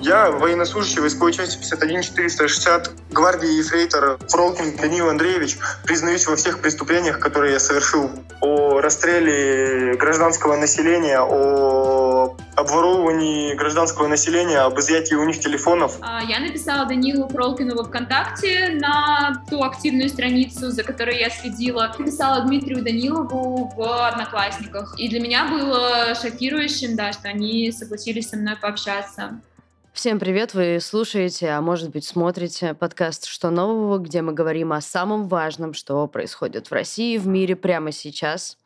Я военнослужащий войсковой части 51 460 гвардии Ефрейтор Фролкин Данил Андреевич. Признаюсь во всех преступлениях, которые я совершил. О расстреле гражданского населения, о обворовывании гражданского населения, об изъятии у них телефонов. А, я написала Данилу Фролкину во ВКонтакте на ту активную страницу, за которой я следила. Написала Дмитрию Данилову в Одноклассниках. И для меня было шокирующим, да, что они согласились со мной пообщаться. Всем привет! Вы слушаете, а может быть смотрите подкаст «Что нового?», где мы говорим о самом важном, что происходит в России и в мире прямо сейчас.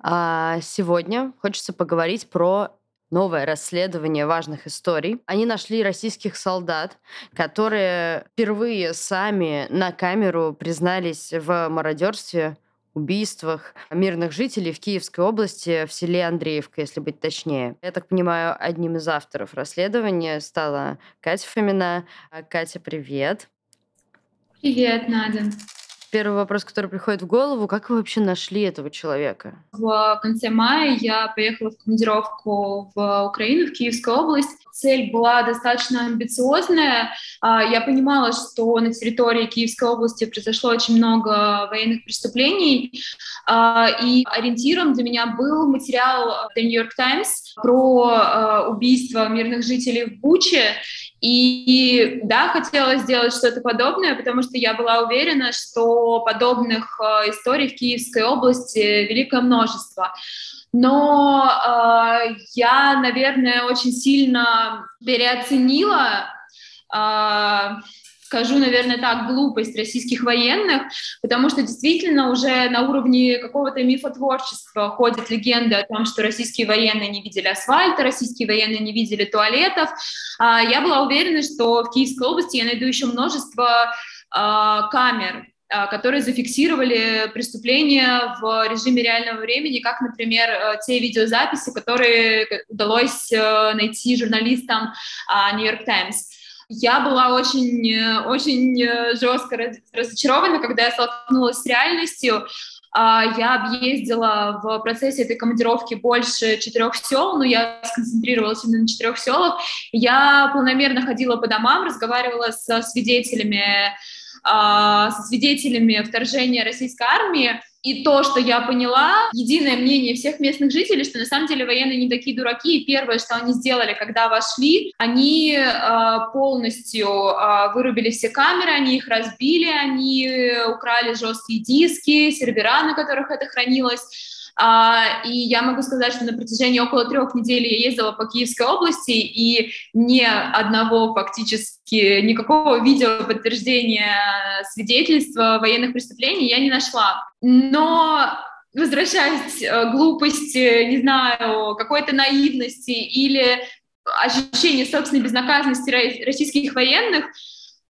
А сегодня хочется поговорить про новое расследование важных историй. Они нашли российских солдат, которые впервые сами на камеру признались в мародерстве убийствах мирных жителей в Киевской области, в селе Андреевка, если быть точнее. Я так понимаю, одним из авторов расследования стала Катя Фомина. А, Катя, привет. Привет, Надя. Первый вопрос, который приходит в голову, как вы вообще нашли этого человека? В конце мая я поехала в командировку в Украину, в Киевскую область. Цель была достаточно амбициозная. А, я понимала, что на территории Киевской области произошло очень много военных преступлений, а, и ориентиром для меня был материал The New York Times про а, убийство мирных жителей в Буче, и да, хотела сделать что-то подобное, потому что я была уверена, что подобных э, историй в Киевской области великое множество. Но э, я, наверное, очень сильно переоценила э, скажу, наверное, так, глупость российских военных, потому что действительно уже на уровне какого-то мифотворчества ходят легенды о том, что российские военные не видели асфальта, российские военные не видели туалетов. А, я была уверена, что в Киевской области я найду еще множество а, камер, а, которые зафиксировали преступления в режиме реального времени, как, например, э, те видеозаписи, которые удалось э, найти журналистам York Times. Я была очень, э, очень э, жестко разочарована, когда я столкнулась с реальностью. А, я объездила в процессе этой командировки больше четырех сел, но я сконцентрировалась именно на четырех селах. Я планомерно ходила по домам, разговаривала со свидетелями, а, со свидетелями вторжения российской армии. И то, что я поняла, единое мнение всех местных жителей, что на самом деле военные не такие дураки, и первое, что они сделали, когда вошли, они э, полностью э, вырубили все камеры, они их разбили, они украли жесткие диски, сервера, на которых это хранилось, и я могу сказать, что на протяжении около трех недель я ездила по Киевской области, и ни одного фактически, никакого видео подтверждения свидетельства военных преступлений я не нашла. Но возвращаясь к глупости, не знаю, какой-то наивности или ощущение собственной безнаказанности российских военных,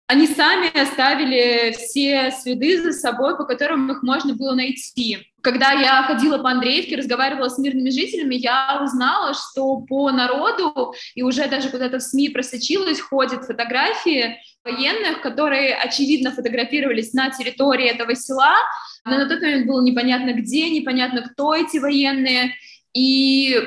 они сами оставили все следы за собой, по которым их можно было найти. Когда я ходила по Андреевке, разговаривала с мирными жителями, я узнала, что по народу, и уже даже куда-то в СМИ просочилось, ходят фотографии военных, которые, очевидно, фотографировались на территории этого села, но на тот момент было непонятно где, непонятно кто эти военные, и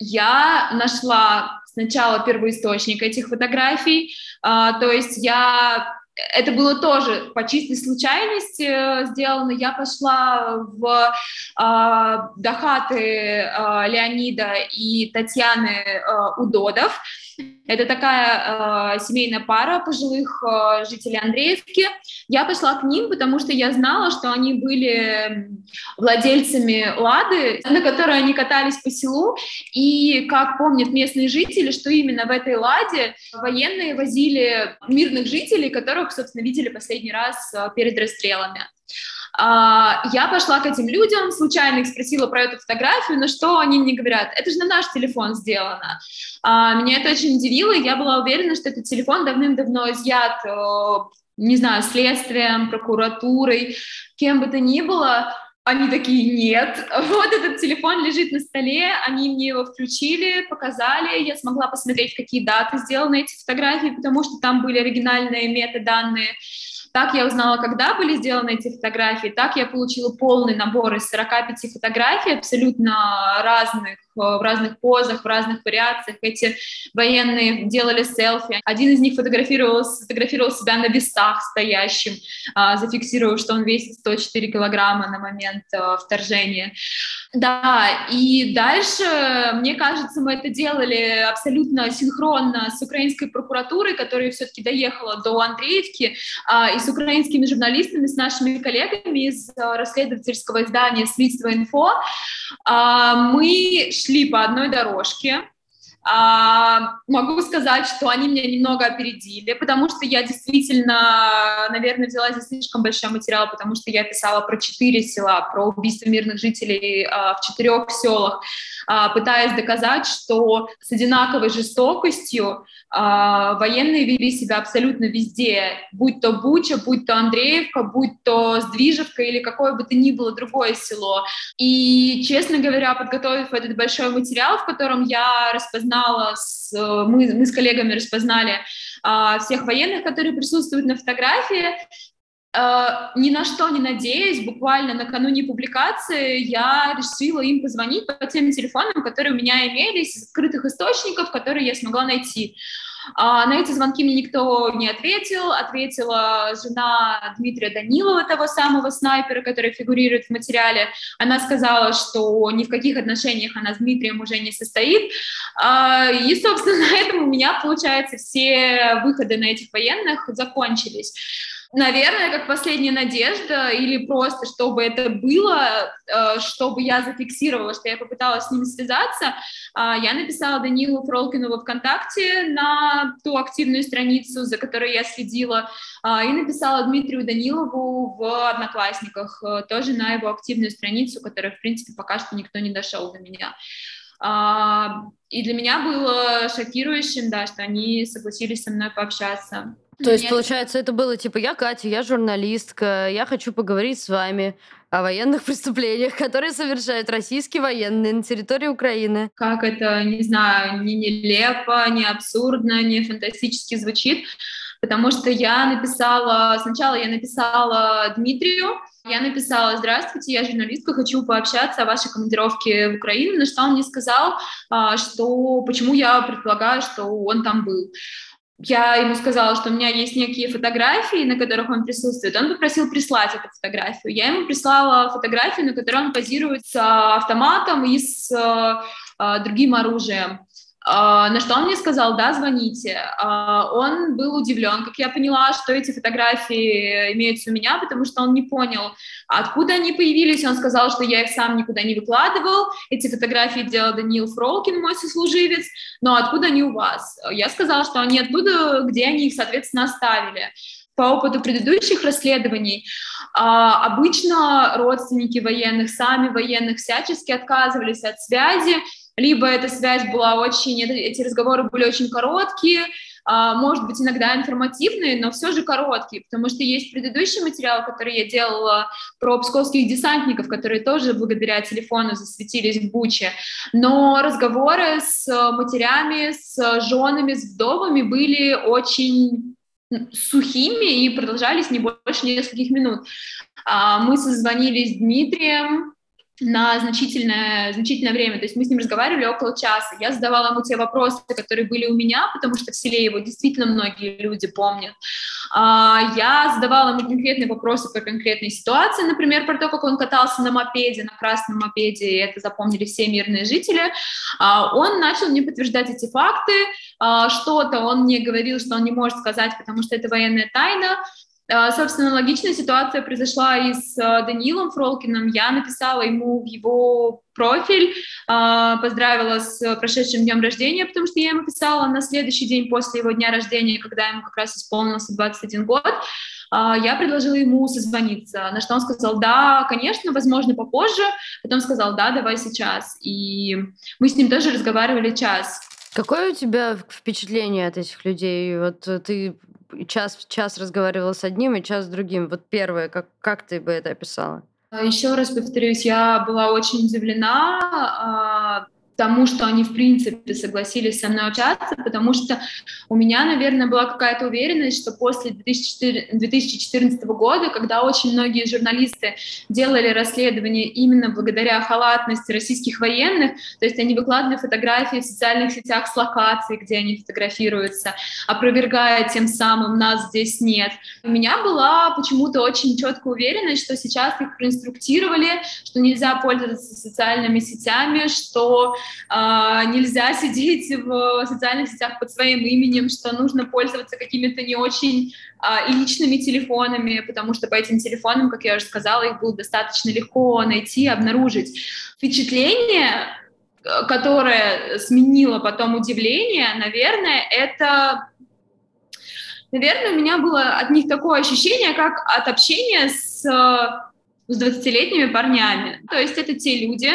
я нашла сначала первоисточник этих фотографий, а, то есть я это было тоже по чистой случайности э, сделано. Я пошла в э, Дахаты э, Леонида и Татьяны э, Удодов. Это такая э, семейная пара пожилых э, жителей Андреевки. Я пошла к ним, потому что я знала, что они были владельцами «Лады», на которой они катались по селу. И, как помнят местные жители, что именно в этой «Ладе» военные возили мирных жителей, которых, собственно, видели последний раз э, перед расстрелами. А, я пошла к этим людям, случайно их спросила про эту фотографию, на что они мне говорят, это же на наш телефон сделано. А, меня это очень удивило, я была уверена, что этот телефон давным-давно изъят, э, не знаю, следствием, прокуратурой, кем бы то ни было. Они такие, нет, вот этот телефон лежит на столе, они мне его включили, показали, я смогла посмотреть, какие даты сделаны эти фотографии, потому что там были оригинальные метаданные. Так я узнала, когда были сделаны эти фотографии, так я получила полный набор из 45 фотографий абсолютно разных в разных позах, в разных вариациях. Эти военные делали селфи. Один из них фотографировал, сфотографировал себя на весах стоящим, зафиксировав, что он весит 104 килограмма на момент вторжения. Да, и дальше, мне кажется, мы это делали абсолютно синхронно с украинской прокуратурой, которая все-таки доехала до Андреевки, и с украинскими журналистами, с нашими коллегами из расследовательского издания «Следство инфо». Мы шли по одной дорожке, а, могу сказать, что они меня немного опередили, потому что я действительно, наверное, взяла здесь слишком большой материал, потому что я писала про четыре села, про убийство мирных жителей а, в четырех селах, а, пытаясь доказать, что с одинаковой жестокостью военные вели себя абсолютно везде, будь то Буча, будь то Андреевка, будь то Сдвижевка или какое бы то ни было другое село. И, честно говоря, подготовив этот большой материал, в котором я распознала, с, мы, мы с коллегами распознали а, всех военных, которые присутствуют на фотографии, Uh, ни на что не надеясь, буквально накануне публикации я решила им позвонить по тем телефонам, которые у меня имелись, из открытых источников, которые я смогла найти. Uh, на эти звонки мне никто не ответил. Ответила жена Дмитрия Данилова, того самого снайпера, который фигурирует в материале. Она сказала, что ни в каких отношениях она с Дмитрием уже не состоит. Uh, и, собственно, на этом у меня, получается, все выходы на этих военных закончились. Наверное, как последняя надежда, или просто чтобы это было, э, чтобы я зафиксировала, что я попыталась с ним связаться, а, я написала Данилу Фролкину во ВКонтакте на ту активную страницу, за которой я следила, а, и написала Дмитрию Данилову в Одноклассниках, э, тоже на его активную страницу, которая, в принципе, пока что никто не дошел до меня. А, и для меня было шокирующим, да, что они согласились со мной пообщаться. То есть, получается, это было типа, я Катя, я журналистка, я хочу поговорить с вами о военных преступлениях, которые совершают российские военные на территории Украины. Как это, не знаю, не нелепо, не абсурдно, не фантастически звучит, потому что я написала, сначала я написала Дмитрию, я написала, здравствуйте, я журналистка, хочу пообщаться о вашей командировке в Украину, на что он мне сказал, а, что почему я предполагаю, что он там был я ему сказала, что у меня есть некие фотографии, на которых он присутствует. Он попросил прислать эту фотографию. Я ему прислала фотографию, на которой он позирует с автоматом и с э, другим оружием. А, на что он мне сказал, да, звоните. А, он был удивлен, как я поняла, что эти фотографии имеются у меня, потому что он не понял, откуда они появились. Он сказал, что я их сам никуда не выкладывал. Эти фотографии делал Даниил Фролкин, мой сослуживец. Но откуда они у вас? Я сказала, что они оттуда, где они их, соответственно, оставили по опыту предыдущих расследований, а, обычно родственники военных, сами военных всячески отказывались от связи, либо эта связь была очень, эти разговоры были очень короткие, а, может быть, иногда информативные, но все же короткие, потому что есть предыдущий материал, который я делала про псковских десантников, которые тоже благодаря телефону засветились в Буче, но разговоры с матерями, с женами, с вдовами были очень сухими и продолжались не больше нескольких минут. А, мы созвонились с Дмитрием, на значительное, значительное время. То есть мы с ним разговаривали около часа. Я задавала ему те вопросы, которые были у меня, потому что в селе его действительно многие люди помнят. А, я задавала ему конкретные вопросы по конкретной ситуации, например, про то, как он катался на мопеде, на красном мопеде, и это запомнили все мирные жители. А, он начал мне подтверждать эти факты. А, что-то он мне говорил, что он не может сказать, потому что это военная тайна. А, собственно, логичная ситуация произошла и с а, Данилом Фролкиным. Я написала ему в его профиль, а, поздравила с прошедшим днем рождения, потому что я ему писала на следующий день после его дня рождения, когда ему как раз исполнился 21 год. Я предложила ему созвониться, на что он сказал, да, конечно, возможно, попозже. Потом сказал, да, давай сейчас. И мы с ним тоже разговаривали час. Какое у тебя впечатление от этих людей? Вот ты час час разговаривала с одним и час с другим. Вот первое, как, как ты бы это описала? А, Еще раз повторюсь, я была очень удивлена. Тому, что они, в принципе, согласились со мной общаться, потому что у меня, наверное, была какая-то уверенность, что после 2014 года, когда очень многие журналисты делали расследование именно благодаря халатности российских военных, то есть они выкладывали фотографии в социальных сетях с локацией, где они фотографируются, опровергая тем самым «нас здесь нет». У меня была почему-то очень четкая уверенность, что сейчас их проинструктировали, что нельзя пользоваться социальными сетями, что э, нельзя сидеть в социальных сетях под своим именем, что нужно пользоваться какими-то не очень э, личными телефонами, потому что по этим телефонам, как я уже сказала, их было достаточно легко найти, обнаружить. Впечатление, которое сменило потом удивление, наверное, это наверное, у меня было от них такое ощущение, как от общения с, с 20-летними парнями. То есть это те люди,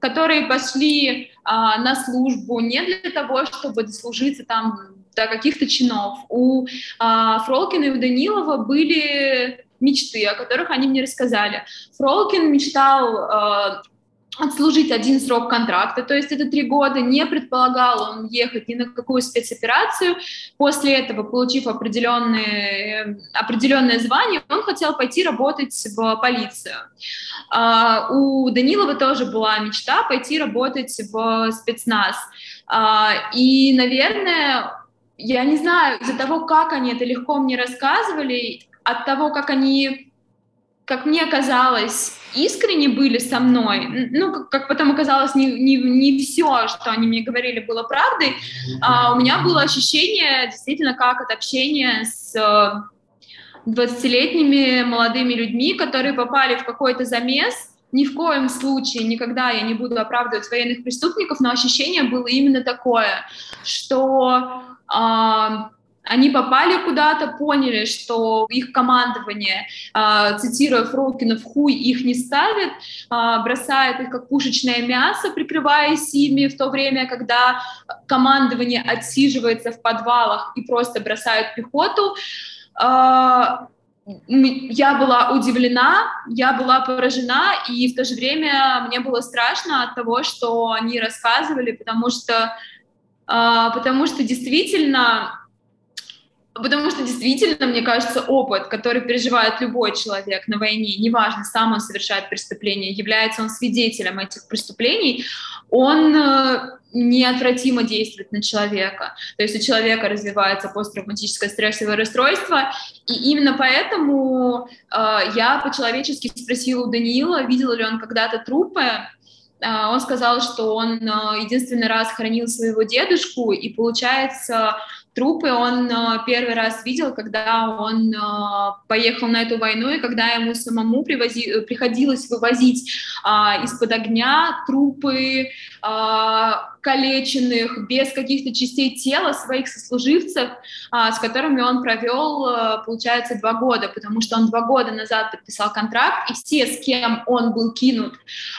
которые пошли а, на службу не для того, чтобы дослужиться там до каких-то чинов. У а, Фролкина и у Данилова были мечты, о которых они мне рассказали. Фролкин мечтал а, отслужить один срок контракта, то есть это три года, не предполагал он ехать ни на какую спецоперацию. После этого, получив определенные, определенное звание, он хотел пойти работать в полицию. А, у Данилова тоже была мечта пойти работать в спецназ. А, и, наверное, я не знаю, из-за того, как они это легко мне рассказывали, от того, как они как мне казалось, искренне были со мной. Ну, как, как потом оказалось, не, не, не все, что они мне говорили, было правдой. А, у меня было ощущение действительно как от общения с 20-летними молодыми людьми, которые попали в какой-то замес. Ни в коем случае, никогда я не буду оправдывать военных преступников, но ощущение было именно такое, что а, они попали куда-то, поняли, что их командование, э, цитируя Фролкина, в хуй их не ставит, э, бросает их как пушечное мясо, прикрываясь ими в то время, когда командование отсиживается в подвалах и просто бросает пехоту. Э, я была удивлена, я была поражена, и в то же время мне было страшно от того, что они рассказывали, потому что, потому что действительно Потому что действительно, мне кажется, опыт, который переживает любой человек на войне, неважно, сам он совершает преступление, является он свидетелем этих преступлений, он э, неотвратимо действует на человека. То есть у человека развивается посттравматическое стрессовое расстройство, и именно поэтому э, я по-человечески спросила у Даниила, видел ли он когда-то трупы, э, он сказал, что он э, единственный раз хоронил своего дедушку, и получается, трупы он э, первый раз видел, когда он э, поехал на эту войну, и когда ему самому привози, приходилось вывозить э, из-под огня трупы э, калеченных, без каких-то частей тела своих сослуживцев, э, с которыми он провел, э, получается, два года, потому что он два года назад подписал контракт, и все, с кем он был кинут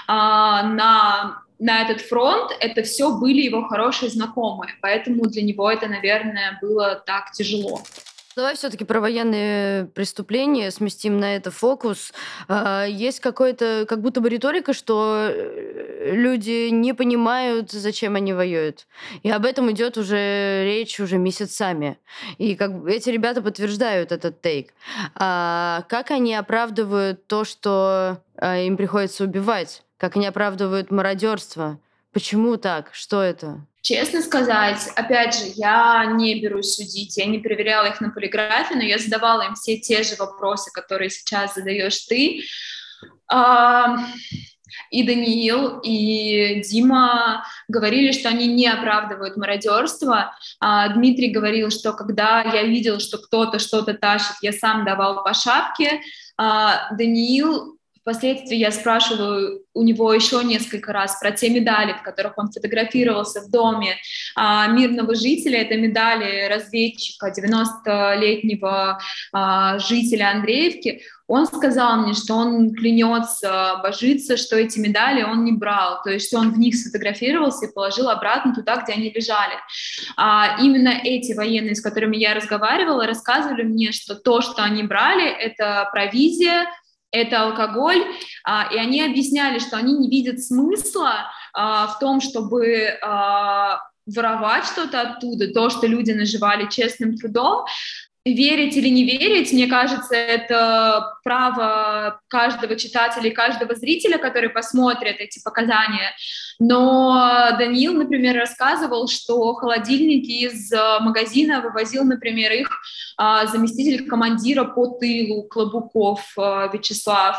на на этот фронт, это все были его хорошие знакомые, поэтому для него это, наверное, было так тяжело. Давай все-таки про военные преступления сместим на это фокус. А, есть какое-то, как будто бы риторика, что э, люди не понимают, зачем они воюют. И об этом идет уже речь уже месяцами. И как эти ребята подтверждают этот тейк. А как они оправдывают то, что а, им приходится убивать? как они оправдывают мародерство. Почему так? Что это? Честно сказать, опять же, я не берусь судить, я не проверяла их на полиграфе, но я задавала им все те же вопросы, которые сейчас задаешь ты. И Даниил, и Дима говорили, что они не оправдывают мародерство. А Дмитрий говорил, что когда я видел, что кто-то что-то тащит, я сам давал по шапке. А Даниил Впоследствии я спрашиваю у него еще несколько раз про те медали, в которых он фотографировался в доме а, мирного жителя. Это медали разведчика, 90-летнего а, жителя Андреевки. Он сказал мне, что он клянется, божится, что эти медали он не брал, то есть он в них сфотографировался и положил обратно туда, где они лежали. А именно эти военные, с которыми я разговаривала, рассказывали мне, что то, что они брали, это провизия, это алкоголь, а, и они объясняли, что они не видят смысла в том, чтобы воровать что-то оттуда, то, что люди наживали честным трудом, Верить или не верить, мне кажется, это право каждого читателя и каждого зрителя, который посмотрит эти показания. Но Даниил, например, рассказывал, что холодильники из магазина вывозил, например, их а, заместитель командира по тылу Клобуков а, Вячеслав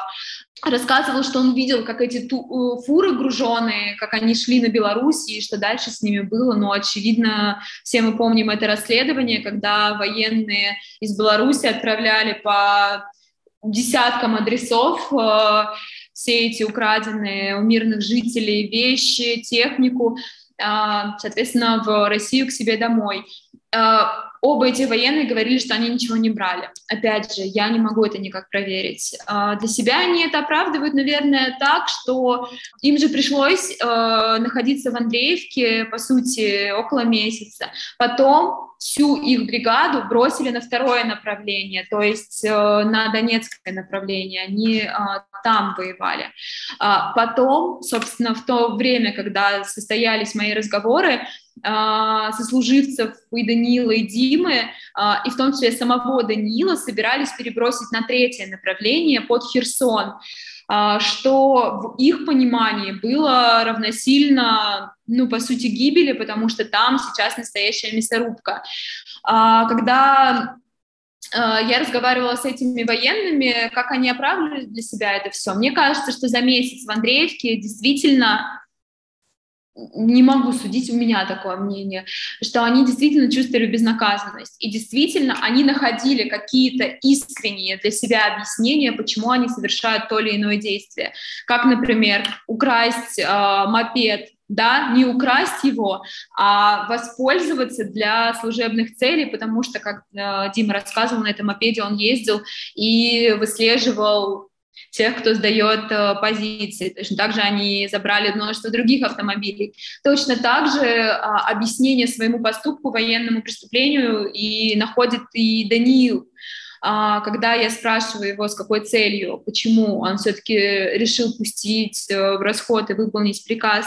рассказывал, что он видел, как эти э, фуры груженные, как они шли на Беларусь и что дальше с ними было. Но, очевидно, все мы помним это расследование, когда военные из Беларуси отправляли по десяткам адресов э, все эти украденные у мирных жителей вещи, технику, э, соответственно, в Россию к себе домой. Э, оба эти военные говорили, что они ничего не брали. Опять же, я не могу это никак проверить. Э, для себя они это оправдывают, наверное, так, что им же пришлось э, находиться в Андреевке, по сути, около месяца. Потом всю их бригаду бросили на второе направление, то есть на Донецкое направление. Они там воевали. А потом, собственно, в то время, когда состоялись мои разговоры, а, сослуживцев и Даниила, и Димы, а, и в том числе самого Даниила, собирались перебросить на третье направление под Херсон, а, что в их понимании было равносильно, ну, по сути, гибели, потому что там сейчас настоящая мясорубка. Когда я разговаривала с этими военными, как они оправдывали для себя это все. Мне кажется, что за месяц в Андреевке действительно не могу судить, у меня такое мнение, что они действительно чувствовали безнаказанность. И действительно, они находили какие-то искренние для себя объяснения, почему они совершают то или иное действие. Как, например, украсть э, мопед да, не украсть его, а воспользоваться для служебных целей, потому что, как э, Дима рассказывал, на этом мопеде он ездил и выслеживал тех, кто сдает э, позиции. Точно так же они забрали множество других автомобилей. Точно так же э, объяснение своему поступку, военному преступлению и находит и Даниил. А, когда я спрашиваю его, с какой целью, почему он все-таки решил пустить э, в расход и выполнить приказ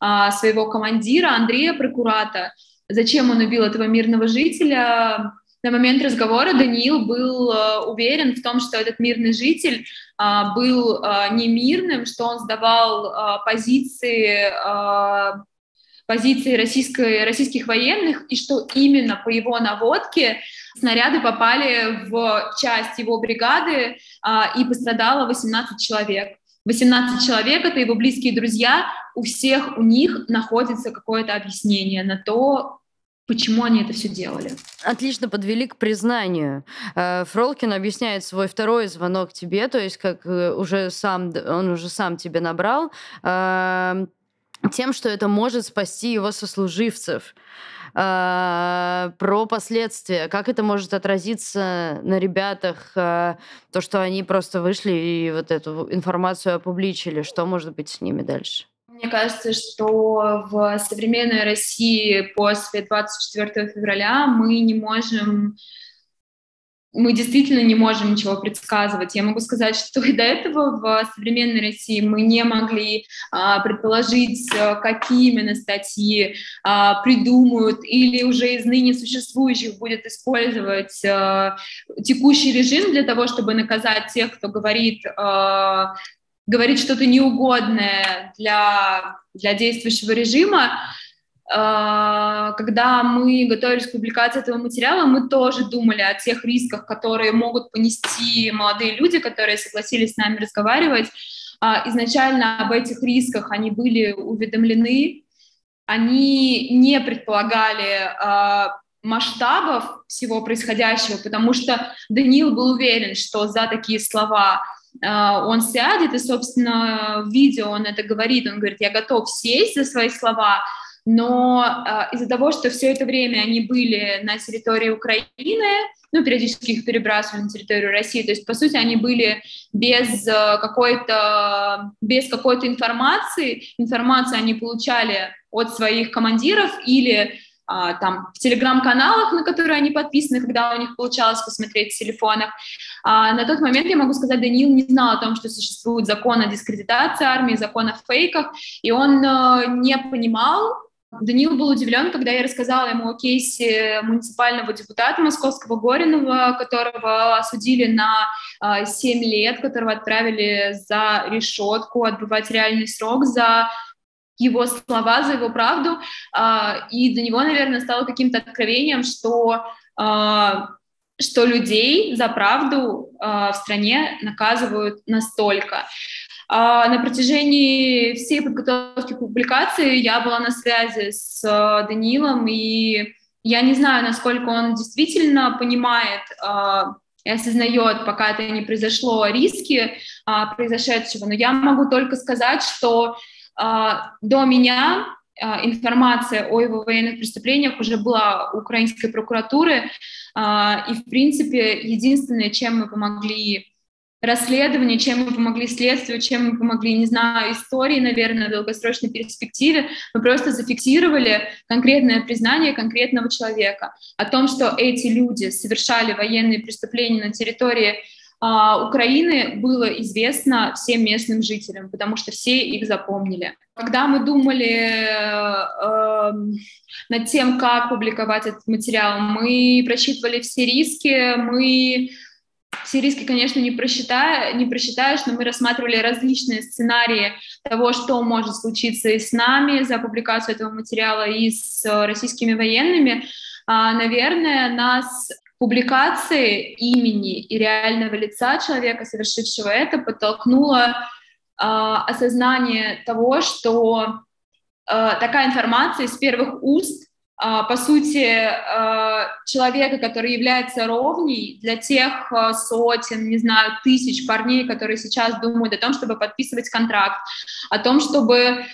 а, своего командира Андрея Прокурата, зачем он убил этого мирного жителя, на момент разговора Даниил был э, уверен в том, что этот мирный житель э, был э, не мирным, что он сдавал э, позиции, позиции российской, российских военных, и что именно по его наводке снаряды попали в часть его бригады, э, и пострадало 18 человек. 18 человек — это его близкие друзья, у всех у них находится какое-то объяснение на то, почему они это все делали. Отлично подвели к признанию. Э, Фролкин объясняет свой второй звонок тебе, то есть как э, уже сам, он уже сам тебе набрал, эм, тем, что это может спасти его сослуживцев э, про последствия, как это может отразиться на ребятах, то, что они просто вышли и вот эту информацию опубличили, что может быть с ними дальше? Мне кажется, что в современной России после 24 февраля мы не можем мы действительно не можем ничего предсказывать. Я могу сказать, что и до этого в современной России мы не могли а, предположить, какие именно статьи а, придумают или уже из ныне существующих будет использовать а, текущий режим для того, чтобы наказать тех, кто говорит а, говорить что-то неугодное для, для действующего режима, а, когда мы готовились к публикации этого материала, мы тоже думали о тех рисках, которые могут понести молодые люди, которые согласились с нами разговаривать. А, изначально об этих рисках они были уведомлены, они не предполагали а, масштабов всего происходящего, потому что Даниил был уверен, что за такие слова он сядет, и, собственно, в видео он это говорит, он говорит, я готов сесть за свои слова, но э, из-за того, что все это время они были на территории Украины, ну, периодически их перебрасывали на территорию России, то есть, по сути, они были без э, какой-то, без какой-то информации, информацию они получали от своих командиров или а, там в телеграм-каналах, на которые они подписаны, когда у них получалось посмотреть в телефонах. А, на тот момент, я могу сказать, Даниил не знал о том, что существует закон о дискредитации армии, закон о фейках, и он э, не понимал, Данил был удивлен, когда я рассказала ему о кейсе муниципального депутата московского Горинова, которого осудили на э, а, 7 лет, которого отправили за решетку отбывать реальный срок за его слова, за его правду. Э, и для него, наверное, стало каким-то откровением, что э, что людей за правду э, в стране наказывают настолько. А, на протяжении всей подготовки публикации я была на связи с Данилом, и я не знаю, насколько он действительно понимает а, и осознает, пока это не произошло, риски а, произошедшего. Но я могу только сказать, что до меня информация о его военных преступлениях уже была у украинской прокуратуры, и, в принципе, единственное, чем мы помогли расследование, чем мы помогли следствию, чем мы помогли, не знаю, истории, наверное, в долгосрочной перспективе. Мы просто зафиксировали конкретное признание конкретного человека о том, что эти люди совершали военные преступления на территории а, Украины было известно всем местным жителям, потому что все их запомнили. Когда мы думали э, над тем, как публиковать этот материал, мы просчитывали все риски, мы все риски, конечно, не, просчитая, не просчитаешь, но мы рассматривали различные сценарии того, что может случиться и с нами за публикацию этого материала, и с российскими военными. А, наверное, нас публикации имени и реального лица человека, совершившего это, подтолкнуло а, осознание того, что а, такая информация из первых уст по сути, а, человека, который является ровней для тех а, сотен, не знаю, тысяч парней, которые сейчас думают о том, чтобы подписывать контракт, о том, чтобы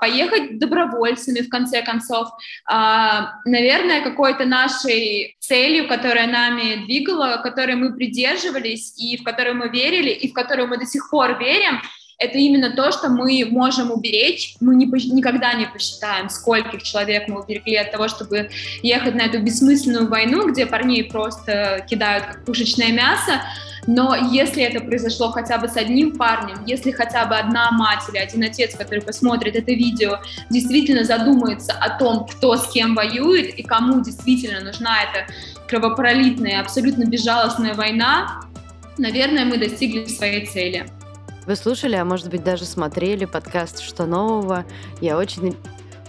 поехать добровольцами, в конце концов. Наверное, какой-то нашей целью, которая нами двигала, которой мы придерживались и в которую мы верили, и в которую мы до сих пор верим — это именно то, что мы можем уберечь. Мы не, никогда не посчитаем, скольких человек мы уберегли от того, чтобы ехать на эту бессмысленную войну, где парней просто кидают как пушечное мясо. Но если это произошло хотя бы с одним парнем, если хотя бы одна мать или один отец, который посмотрит это видео, действительно задумается о том, кто с кем воюет и кому действительно нужна эта кровопролитная, абсолютно безжалостная война, наверное, мы достигли своей цели. Вы слушали, а может быть даже смотрели подкаст «Что нового?». Я очень,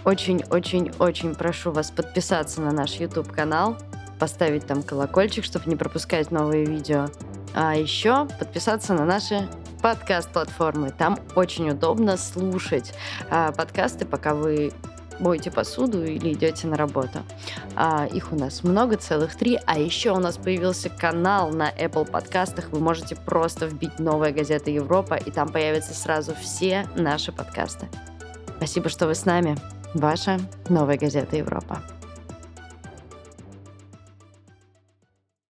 очень, очень, очень прошу вас подписаться на наш YouTube-канал, поставить там колокольчик, чтобы не пропускать новые видео. А еще подписаться на наши подкаст-платформы. Там очень удобно слушать а, подкасты, пока вы моете посуду или идете на работу. А, их у нас много, целых три. А еще у нас появился канал на Apple подкастах. Вы можете просто вбить «Новая газета Европа», и там появятся сразу все наши подкасты. Спасибо, что вы с нами. Ваша «Новая газета Европа».